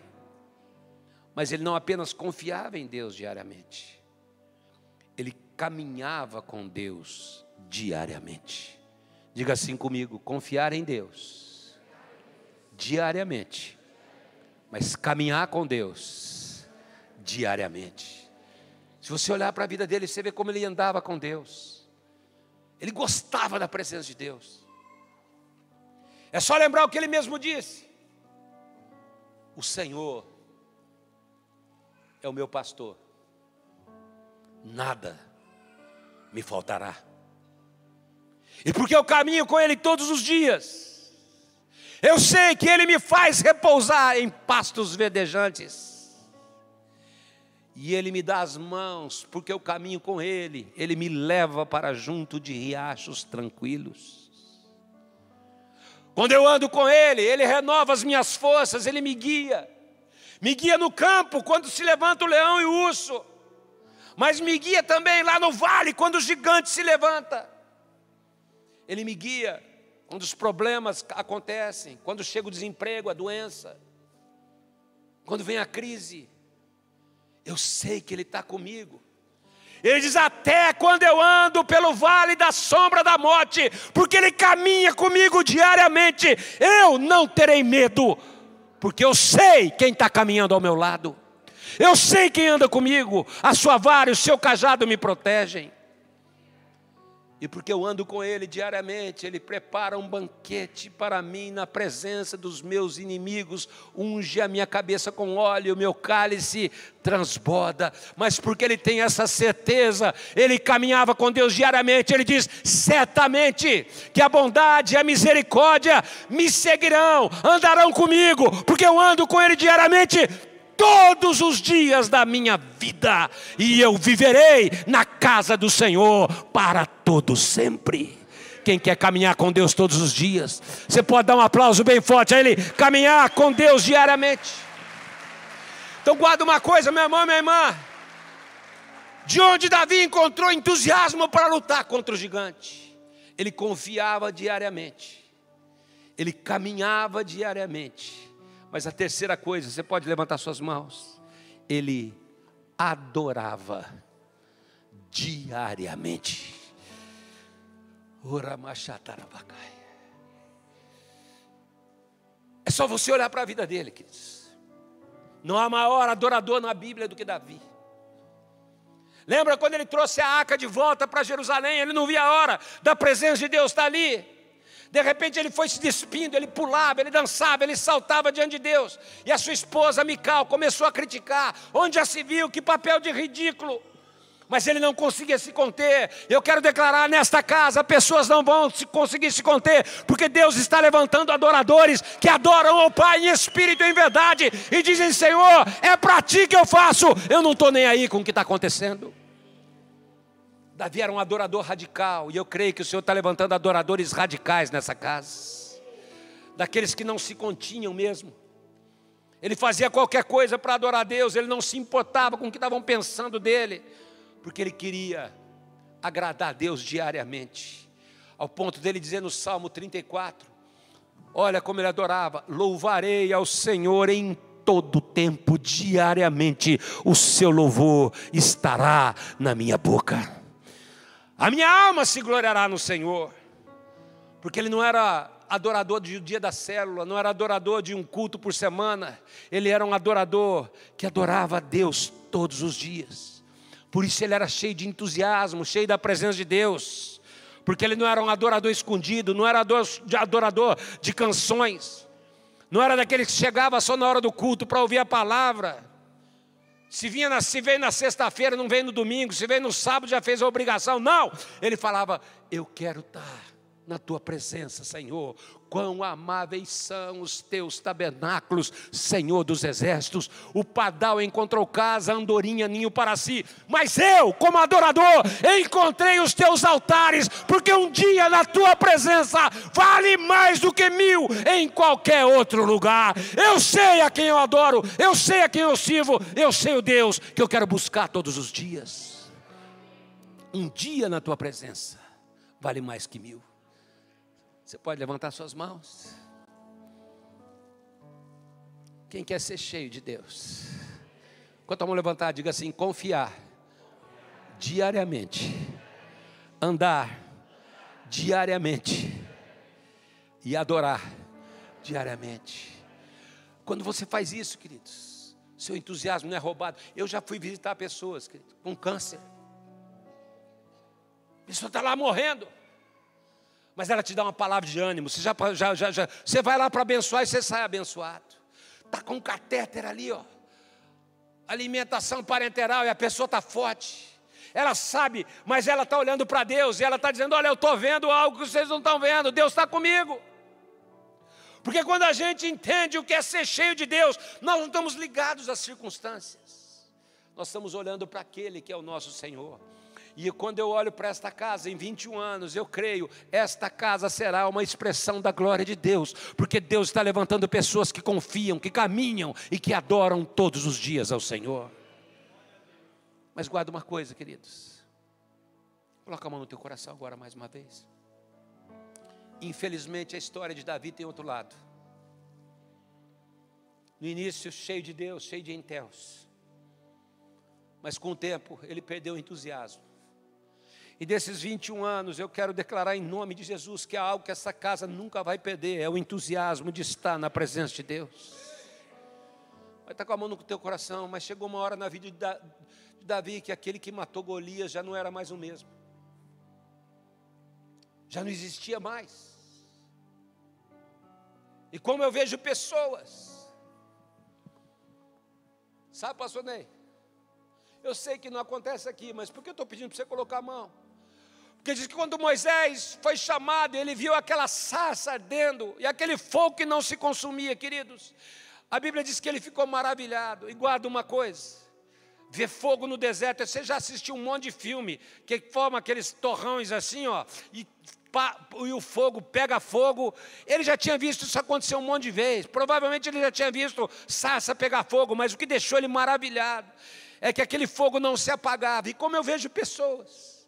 Mas ele não apenas confiava em Deus diariamente, ele caminhava com Deus diariamente. Diga assim comigo: confiar em Deus diariamente, mas caminhar com Deus diariamente. Se você olhar para a vida dele, você vê como ele andava com Deus. Ele gostava da presença de Deus. É só lembrar o que ele mesmo disse: O Senhor é o meu pastor, nada me faltará. E porque eu caminho com Ele todos os dias, eu sei que Ele me faz repousar em pastos verdejantes. E Ele me dá as mãos, porque eu caminho com Ele, Ele me leva para junto de riachos tranquilos. Quando eu ando com Ele, Ele renova as minhas forças, Ele me guia. Me guia no campo quando se levanta o leão e o urso. Mas me guia também lá no vale quando o gigante se levanta. Ele me guia quando os problemas acontecem, quando chega o desemprego, a doença, quando vem a crise. Eu sei que Ele está comigo. Ele diz: Até quando eu ando pelo vale da sombra da morte, porque Ele caminha comigo diariamente, eu não terei medo, porque eu sei quem está caminhando ao meu lado, eu sei quem anda comigo, a sua vara e o seu cajado me protegem. E porque eu ando com Ele diariamente, Ele prepara um banquete para mim na presença dos meus inimigos, unge a minha cabeça com óleo, o meu cálice transborda. Mas porque Ele tem essa certeza, Ele caminhava com Deus diariamente, Ele diz: certamente que a bondade e a misericórdia me seguirão, andarão comigo, porque eu ando com Ele diariamente todos os dias da minha vida, e eu viverei na casa do Senhor para todo sempre. Quem quer caminhar com Deus todos os dias, você pode dar um aplauso bem forte a Ele, caminhar com Deus diariamente. Então guarda uma coisa, meu irmão, minha irmã. De onde Davi encontrou entusiasmo para lutar contra o gigante? Ele confiava diariamente, ele caminhava diariamente mas a terceira coisa, você pode levantar suas mãos. Ele adorava diariamente. É só você olhar para a vida dele, queridos. Não há maior adorador na Bíblia do que Davi. Lembra quando ele trouxe a arca de volta para Jerusalém? Ele não via a hora da presença de Deus estar ali. De repente ele foi se despindo, ele pulava, ele dançava, ele saltava diante de Deus. E a sua esposa, Mical, começou a criticar. Onde já se viu? Que papel de ridículo. Mas ele não conseguia se conter. Eu quero declarar nesta casa: pessoas não vão conseguir se conter, porque Deus está levantando adoradores que adoram ao Pai em espírito e em verdade e dizem: Senhor, é para ti que eu faço. Eu não estou nem aí com o que está acontecendo. Davi era um adorador radical, e eu creio que o Senhor está levantando adoradores radicais nessa casa, daqueles que não se continham mesmo. Ele fazia qualquer coisa para adorar a Deus, ele não se importava com o que estavam pensando dele, porque ele queria agradar a Deus diariamente, ao ponto dele dizer no Salmo 34: Olha como ele adorava, louvarei ao Senhor em todo tempo, diariamente, o seu louvor estará na minha boca. A minha alma se gloriará no Senhor, porque ele não era adorador do dia da célula, não era adorador de um culto por semana, ele era um adorador que adorava a Deus todos os dias. Por isso ele era cheio de entusiasmo, cheio da presença de Deus, porque ele não era um adorador escondido, não era adorador de canções, não era daquele que chegava só na hora do culto para ouvir a palavra, se, vinha na, se veio na sexta-feira, não veio no domingo. Se veio no sábado, já fez a obrigação. Não! Ele falava: Eu quero estar na tua presença, Senhor. Quão amáveis são os teus tabernáculos, Senhor dos exércitos. O padal encontrou casa, andorinha, ninho para si. Mas eu, como adorador, encontrei os teus altares, porque um dia na tua presença vale mais do que mil em qualquer outro lugar. Eu sei a quem eu adoro, eu sei a quem eu sirvo, eu sei o Deus que eu quero buscar todos os dias. Um dia na tua presença vale mais que mil. Você pode levantar suas mãos. Quem quer ser cheio de Deus? Enquanto a mão levantar, diga assim: confiar diariamente, andar diariamente e adorar diariamente. Quando você faz isso, queridos, seu entusiasmo não é roubado. Eu já fui visitar pessoas com câncer. A pessoa está lá morrendo mas ela te dá uma palavra de ânimo. Você, já, já, já, já você vai lá para abençoar e você sai abençoado. Está com um catéter ali, ó. Alimentação parenteral e a pessoa está forte. ela sabe, mas ela está olhando para Deus e ela está dizendo: Olha, eu estou vendo algo que vocês não estão vendo, Deus está comigo. Porque quando a gente entende o que é ser cheio de Deus, nós não estamos ligados às circunstâncias, nós estamos olhando para aquele que é o nosso Senhor. E quando eu olho para esta casa, em 21 anos, eu creio, esta casa será uma expressão da glória de Deus, porque Deus está levantando pessoas que confiam, que caminham e que adoram todos os dias ao Senhor. Mas guarda uma coisa, queridos. Coloca a mão no teu coração agora mais uma vez. Infelizmente, a história de Davi tem outro lado. No início, cheio de Deus, cheio de enteos. Mas com o tempo, ele perdeu o entusiasmo. E desses 21 anos, eu quero declarar em nome de Jesus que é algo que essa casa nunca vai perder: é o entusiasmo de estar na presença de Deus. Vai estar com a mão no teu coração, mas chegou uma hora na vida de Davi que aquele que matou Golias já não era mais o mesmo, já não existia mais. E como eu vejo pessoas, sabe, pastor Ney? Eu sei que não acontece aqui, mas por que eu estou pedindo para você colocar a mão? Porque diz que quando Moisés foi chamado, ele viu aquela sarça ardendo e aquele fogo que não se consumia, queridos. A Bíblia diz que ele ficou maravilhado. E guarda uma coisa: ver fogo no deserto. Você já assistiu um monte de filme que forma aqueles torrões assim, ó, e, e o fogo pega fogo. Ele já tinha visto isso acontecer um monte de vezes. Provavelmente ele já tinha visto sarça pegar fogo, mas o que deixou ele maravilhado é que aquele fogo não se apagava. E como eu vejo pessoas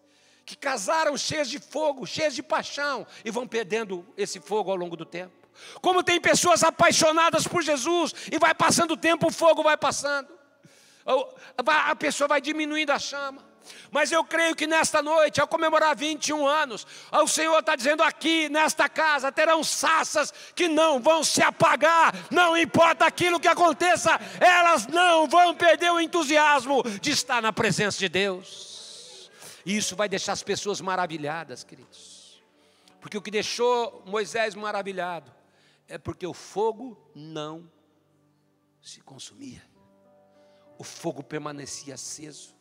que casaram cheias de fogo, cheias de paixão, e vão perdendo esse fogo ao longo do tempo. Como tem pessoas apaixonadas por Jesus, e vai passando o tempo, o fogo vai passando, a pessoa vai diminuindo a chama. Mas eu creio que nesta noite, ao comemorar 21 anos, o Senhor está dizendo aqui, nesta casa, terão saças que não vão se apagar, não importa aquilo que aconteça, elas não vão perder o entusiasmo de estar na presença de Deus. E isso vai deixar as pessoas maravilhadas, queridos. Porque o que deixou Moisés maravilhado é porque o fogo não se consumia. O fogo permanecia aceso.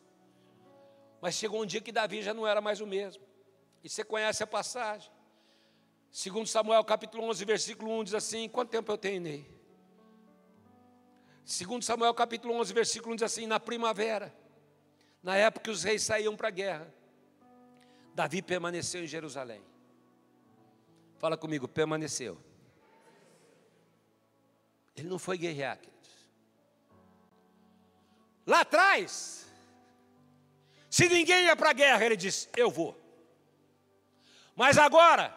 Mas chegou um dia que Davi já não era mais o mesmo. E você conhece a passagem. Segundo Samuel capítulo 11, versículo 1 diz assim: Quanto tempo eu tenho nele? Segundo Samuel capítulo 11, versículo 1 diz assim: Na primavera, na época que os reis saíam para a guerra, Davi permaneceu em Jerusalém. Fala comigo, permaneceu. Ele não foi guerrear, queridos. Lá atrás, se ninguém ia para a guerra, ele disse: Eu vou. Mas agora,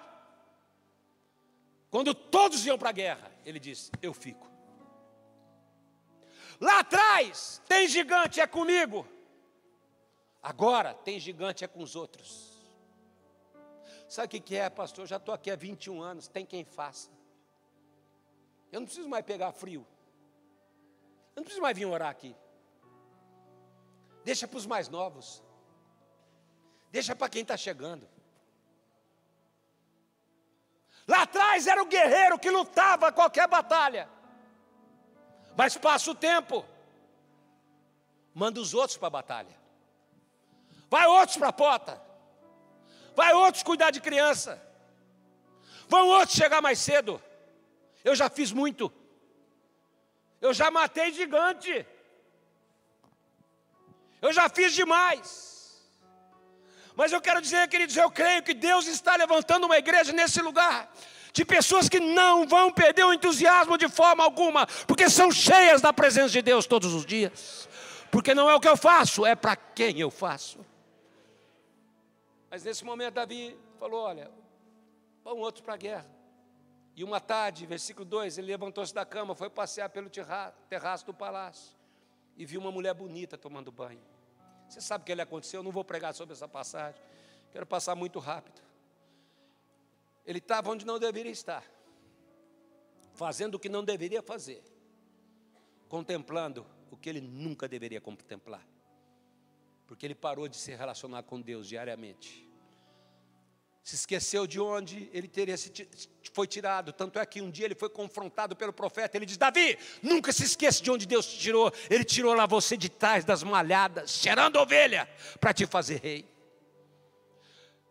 quando todos iam para a guerra, ele disse: Eu fico. Lá atrás, tem gigante, é comigo. Agora tem gigante é com os outros. Sabe o que é, pastor? Eu já estou aqui há 21 anos, tem quem faça. Eu não preciso mais pegar frio. Eu não preciso mais vir orar aqui. Deixa para os mais novos. Deixa para quem está chegando. Lá atrás era o guerreiro que lutava qualquer batalha. Mas passa o tempo, manda os outros para a batalha. Vai outros para a porta. Vai outros cuidar de criança. Vão outros chegar mais cedo. Eu já fiz muito. Eu já matei gigante. Eu já fiz demais. Mas eu quero dizer, queridos, eu creio que Deus está levantando uma igreja nesse lugar de pessoas que não vão perder o entusiasmo de forma alguma, porque são cheias da presença de Deus todos os dias. Porque não é o que eu faço, é para quem eu faço. Mas nesse momento Davi falou: olha, vão outros para a guerra. E uma tarde, versículo 2, ele levantou-se da cama, foi passear pelo terraço do palácio e viu uma mulher bonita tomando banho. Você sabe o que ele aconteceu? Eu não vou pregar sobre essa passagem, quero passar muito rápido. Ele estava onde não deveria estar, fazendo o que não deveria fazer, contemplando o que ele nunca deveria contemplar, porque ele parou de se relacionar com Deus diariamente. se esqueceu de onde ele teria se foi tirado. Tanto é que um dia ele foi confrontado pelo profeta. Ele diz: Davi, nunca se esqueça de onde Deus te tirou. Ele tirou lá você de trás das malhadas, cheirando ovelha, para te fazer rei.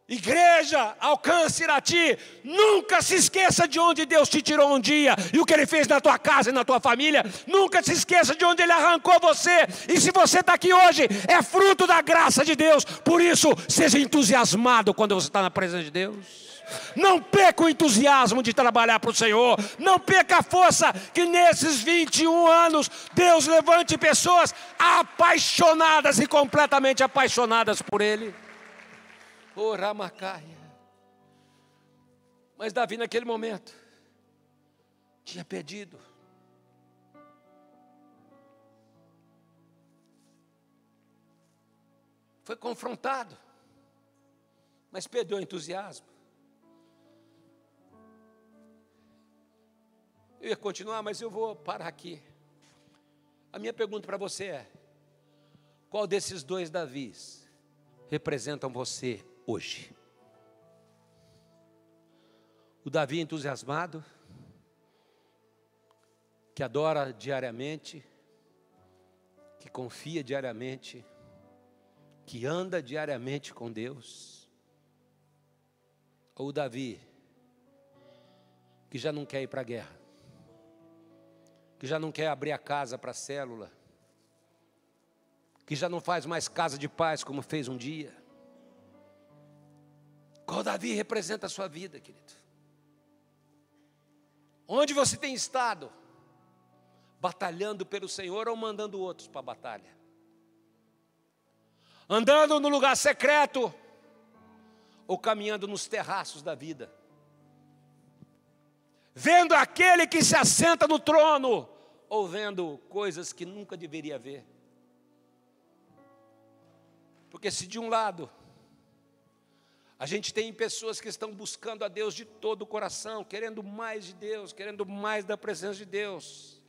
Igreja, alcance a ti. Nunca se esqueça de onde Deus te tirou um dia e o que Ele fez na tua casa e na tua família. Nunca se esqueça de onde Ele arrancou você. E se você está aqui hoje, é fruto da graça de Deus. Por isso, seja entusiasmado quando você está na presença de Deus. Não perca o entusiasmo de trabalhar para o Senhor. Não perca a força que nesses 21 anos Deus levante pessoas apaixonadas e completamente apaixonadas por Ele. Oh, Ramacaia. Mas Davi, naquele momento, tinha pedido. Foi confrontado, mas perdeu o entusiasmo. Eu ia continuar, mas eu vou parar aqui. A minha pergunta para você é: qual desses dois Davis representam você hoje. O Davi entusiasmado, que adora diariamente, que confia diariamente, que anda diariamente com Deus. Ou o Davi, que já não quer ir para a guerra, que já não quer abrir a casa para a célula, que já não faz mais casa de paz como fez um dia qual Davi representa a sua vida, querido? Onde você tem estado? Batalhando pelo Senhor ou mandando outros para a batalha? Andando no lugar secreto ou caminhando nos terraços da vida? Vendo aquele que se assenta no trono ou vendo coisas que nunca deveria ver? Porque se de um lado a gente tem pessoas que estão buscando a Deus de todo o coração, querendo mais de Deus, querendo mais da presença de Deus,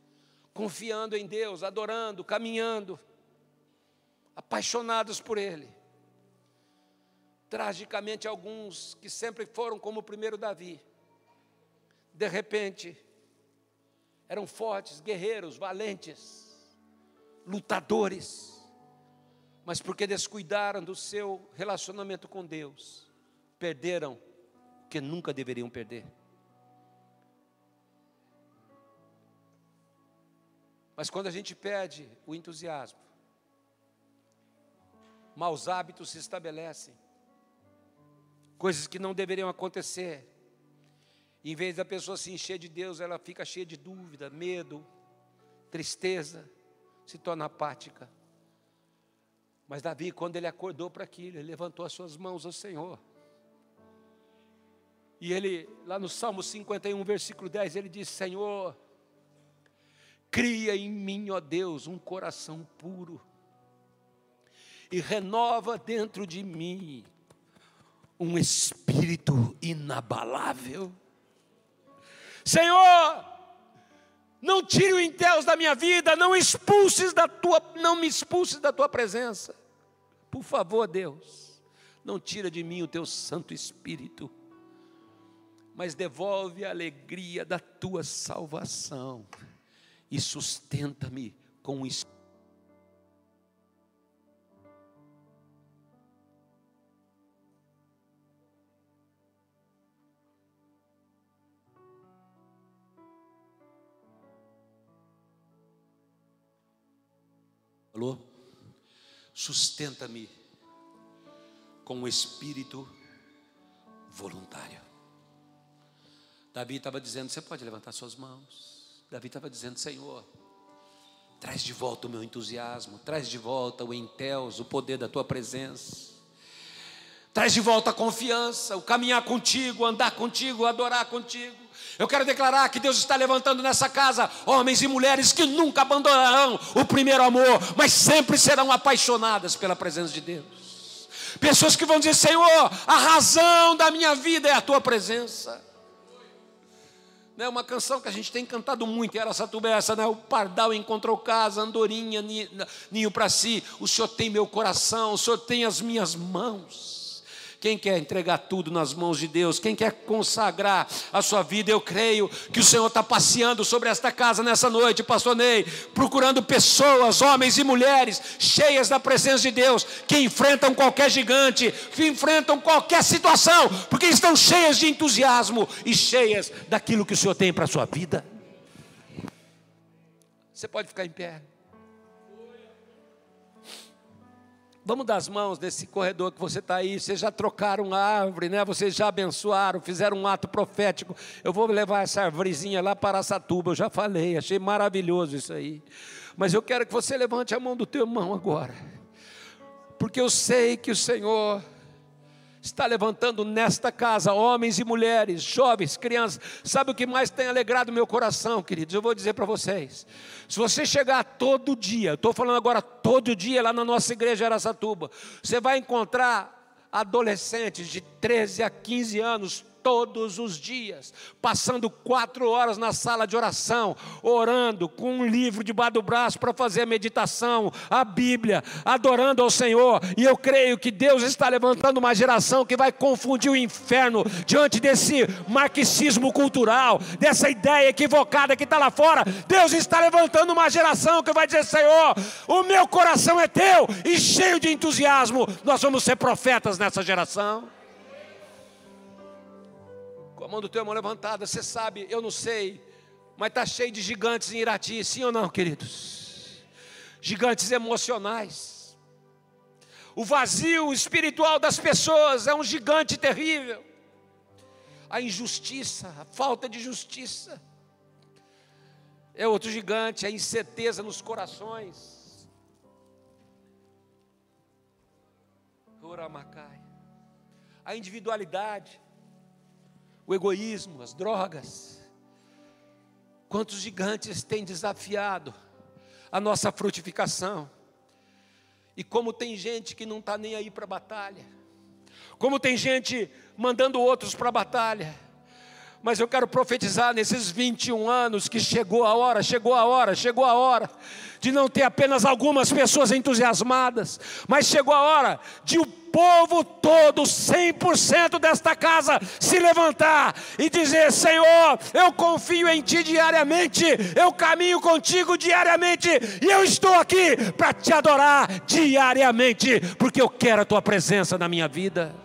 confiando em Deus, adorando, caminhando, apaixonados por Ele. Tragicamente, alguns que sempre foram como o primeiro Davi, de repente, eram fortes, guerreiros, valentes, lutadores, mas porque descuidaram do seu relacionamento com Deus, perderam que nunca deveriam perder. Mas quando a gente perde o entusiasmo, maus hábitos se estabelecem, coisas que não deveriam acontecer. Em vez da pessoa se encher de Deus, ela fica cheia de dúvida, medo, tristeza, se torna apática. Mas Davi, quando ele acordou para aquilo, ele levantou as suas mãos ao Senhor. E ele, lá no Salmo 51, versículo 10, ele diz: Senhor, cria em mim, ó Deus, um coração puro, e renova dentro de mim um espírito inabalável. Senhor, não tire o enteos da minha vida, não expulses da tua, não me expulses da tua presença. Por favor, Deus, não tira de mim o teu Santo Espírito mas devolve a alegria da tua salvação e sustenta-me com o Espírito. Alô? Sustenta-me com o espírito voluntário. Davi estava dizendo: Você pode levantar suas mãos. Davi estava dizendo: Senhor, traz de volta o meu entusiasmo, traz de volta o enteos, o poder da tua presença. Traz de volta a confiança, o caminhar contigo, andar contigo, adorar contigo. Eu quero declarar que Deus está levantando nessa casa homens e mulheres que nunca abandonarão o primeiro amor, mas sempre serão apaixonadas pela presença de Deus. Pessoas que vão dizer: Senhor, a razão da minha vida é a tua presença né, uma canção que a gente tem cantado muito, era essa essa, né? O pardal encontrou casa, andorinha, ninho para si. O Senhor tem meu coração, o Senhor tem as minhas mãos. Quem quer entregar tudo nas mãos de Deus? Quem quer consagrar a sua vida? Eu creio que o Senhor está passeando sobre esta casa nessa noite, Pastor Ney, procurando pessoas, homens e mulheres, cheias da presença de Deus, que enfrentam qualquer gigante, que enfrentam qualquer situação, porque estão cheias de entusiasmo e cheias daquilo que o Senhor tem para a sua vida. Você pode ficar em pé. Vamos dar as mãos nesse corredor que você está aí. Vocês já trocaram a árvore, né? Vocês já abençoaram, fizeram um ato profético. Eu vou levar essa árvorezinha lá para Satuba. Eu já falei, achei maravilhoso isso aí. Mas eu quero que você levante a mão do teu irmão agora. Porque eu sei que o Senhor está levantando nesta casa homens e mulheres, jovens, crianças. Sabe o que mais tem alegrado meu coração, queridos? Eu vou dizer para vocês. Se você chegar todo dia, estou falando agora todo dia lá na nossa igreja Aracatuba, você vai encontrar adolescentes de 13 a 15 anos todos os dias, passando quatro horas na sala de oração, orando com um livro debaixo do braço para fazer a meditação, a Bíblia, adorando ao Senhor. E eu creio que Deus está levantando uma geração que vai confundir o inferno diante desse marxismo cultural, dessa ideia equivocada que está lá fora. Deus está levantando uma geração que vai dizer: Senhor, o meu coração é teu, e cheio de entusiasmo, nós vamos ser profetas nessa geração a mão do teu mão levantada, você sabe, eu não sei, mas está cheio de gigantes em Irati, sim ou não, queridos? Gigantes emocionais. O vazio espiritual das pessoas é um gigante terrível. A injustiça, a falta de justiça. É outro gigante, a incerteza nos corações. A individualidade o egoísmo, as drogas. Quantos gigantes têm desafiado a nossa frutificação? E como tem gente que não está nem aí para a batalha, como tem gente mandando outros para a batalha. Mas eu quero profetizar nesses 21 anos que chegou a hora, chegou a hora, chegou a hora de não ter apenas algumas pessoas entusiasmadas, mas chegou a hora de o povo todo, 100% desta casa, se levantar e dizer: Senhor, eu confio em Ti diariamente, eu caminho contigo diariamente, e eu estou aqui para te adorar diariamente, porque eu quero a Tua presença na minha vida.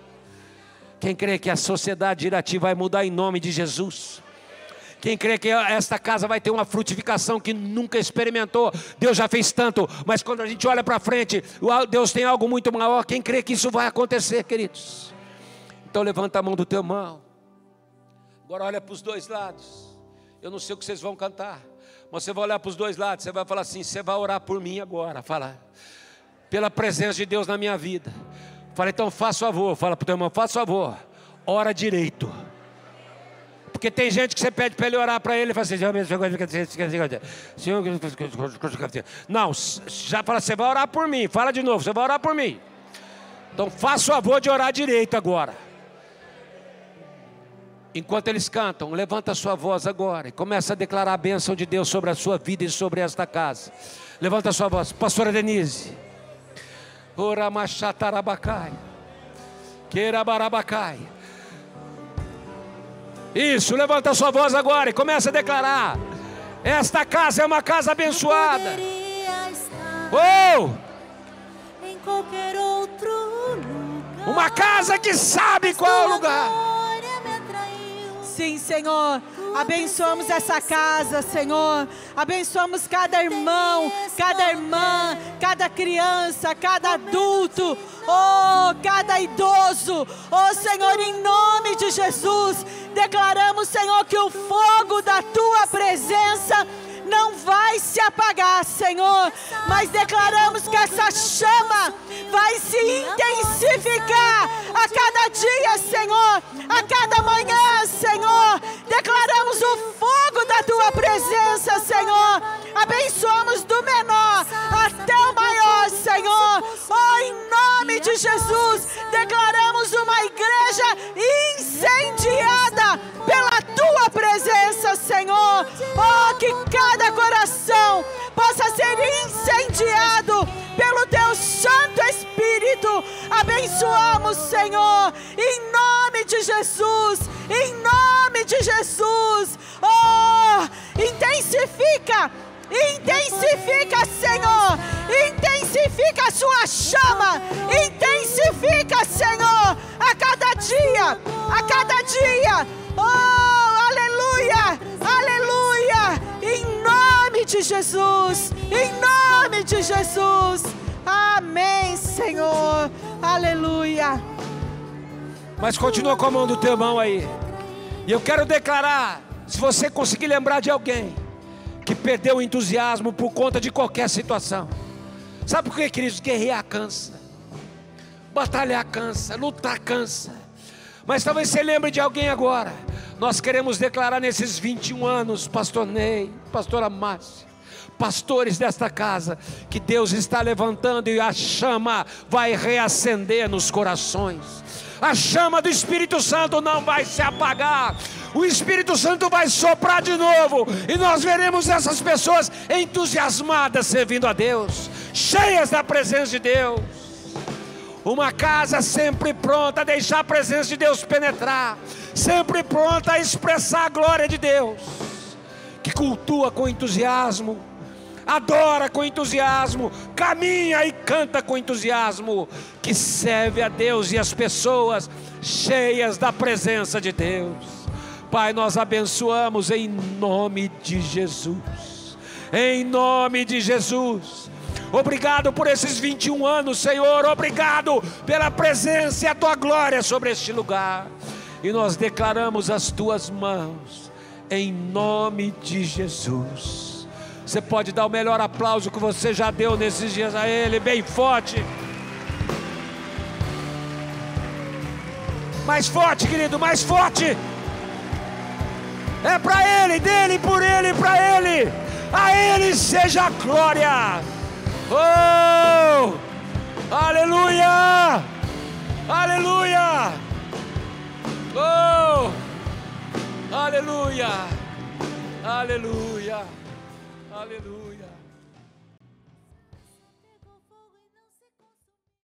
Quem crê que a sociedade irati vai mudar em nome de Jesus? Quem crê que esta casa vai ter uma frutificação que nunca experimentou, Deus já fez tanto, mas quando a gente olha para frente, Deus tem algo muito maior. Quem crê que isso vai acontecer, queridos? Então levanta a mão do teu mão. Agora olha para os dois lados. Eu não sei o que vocês vão cantar, mas você vai olhar para os dois lados. Você vai falar assim: você vai orar por mim agora. Fala, pela presença de Deus na minha vida. Fala, então faça favor. Fala para o teu irmão: faça favor. Ora direito. Porque tem gente que você pede para ele orar para ele e fala assim, não, já fala, você vai orar por mim, fala de novo, você vai orar por mim. Então faça o favor de orar direito agora. Enquanto eles cantam, levanta a sua voz agora e começa a declarar a bênção de Deus sobre a sua vida e sobre esta casa. Levanta a sua voz, pastora Denise. Ora machatarabacai. Queira barabacai. Isso, levanta a sua voz agora e começa a declarar: Esta casa é uma casa abençoada. Oh! Em qualquer outro lugar. Uma casa que sabe qual é o lugar. Sim, Senhor. Abençoamos essa casa, Senhor. Abençoamos cada irmão, cada irmã, cada criança, cada adulto, oh, cada idoso. Oh, Senhor, em nome de Jesus, declaramos, Senhor, que o fogo da tua presença não vai se apagar, Senhor, mas declaramos que essa chama vai se intensificar a cada dia, Senhor, a cada manhã, Senhor. Declaramos o fogo da tua presença, Senhor. Abençoamos do menor até o maior, Senhor. Oh, em nome de Jesus, declaramos uma igreja incendiada presença, Senhor. Oh, que cada coração possa ser incendiado pelo teu Santo Espírito, Abençoamos, Senhor, em nome de Jesus, em nome de Jesus. Oh, intensifica Intensifica, Senhor. Intensifica a sua chama. Intensifica, Senhor, a cada dia, a cada dia. Oh, aleluia, aleluia. Em nome de Jesus, em nome de Jesus. Amém, Senhor. Aleluia. Mas continua com a mão do teu mão aí. E eu quero declarar, se você conseguir lembrar de alguém que perdeu o entusiasmo por conta de qualquer situação. Sabe por que, queridos? Guerrear cansa, batalhar cansa, lutar cansa. Mas talvez você lembre de alguém agora. Nós queremos declarar nesses 21 anos, Pastor Ney, Pastora Márcia, pastores desta casa, que Deus está levantando e a chama vai reacender nos corações. A chama do Espírito Santo não vai se apagar o Espírito Santo vai soprar de novo, e nós veremos essas pessoas entusiasmadas servindo a Deus, cheias da presença de Deus. Uma casa sempre pronta a deixar a presença de Deus penetrar, sempre pronta a expressar a glória de Deus, que cultua com entusiasmo, adora com entusiasmo, caminha e canta com entusiasmo, que serve a Deus e as pessoas cheias da presença de Deus. Pai, nós abençoamos em nome de Jesus. Em nome de Jesus. Obrigado por esses 21 anos, Senhor. Obrigado pela presença e a tua glória sobre este lugar. E nós declaramos as tuas mãos, em nome de Jesus. Você pode dar o melhor aplauso que você já deu nesses dias a Ele, bem forte. Mais forte, querido, mais forte. É para Ele, dele, por Ele, para Ele. A Ele seja a glória. Oh! Aleluia! Aleluia! Oh! Aleluia! Aleluia! Aleluia!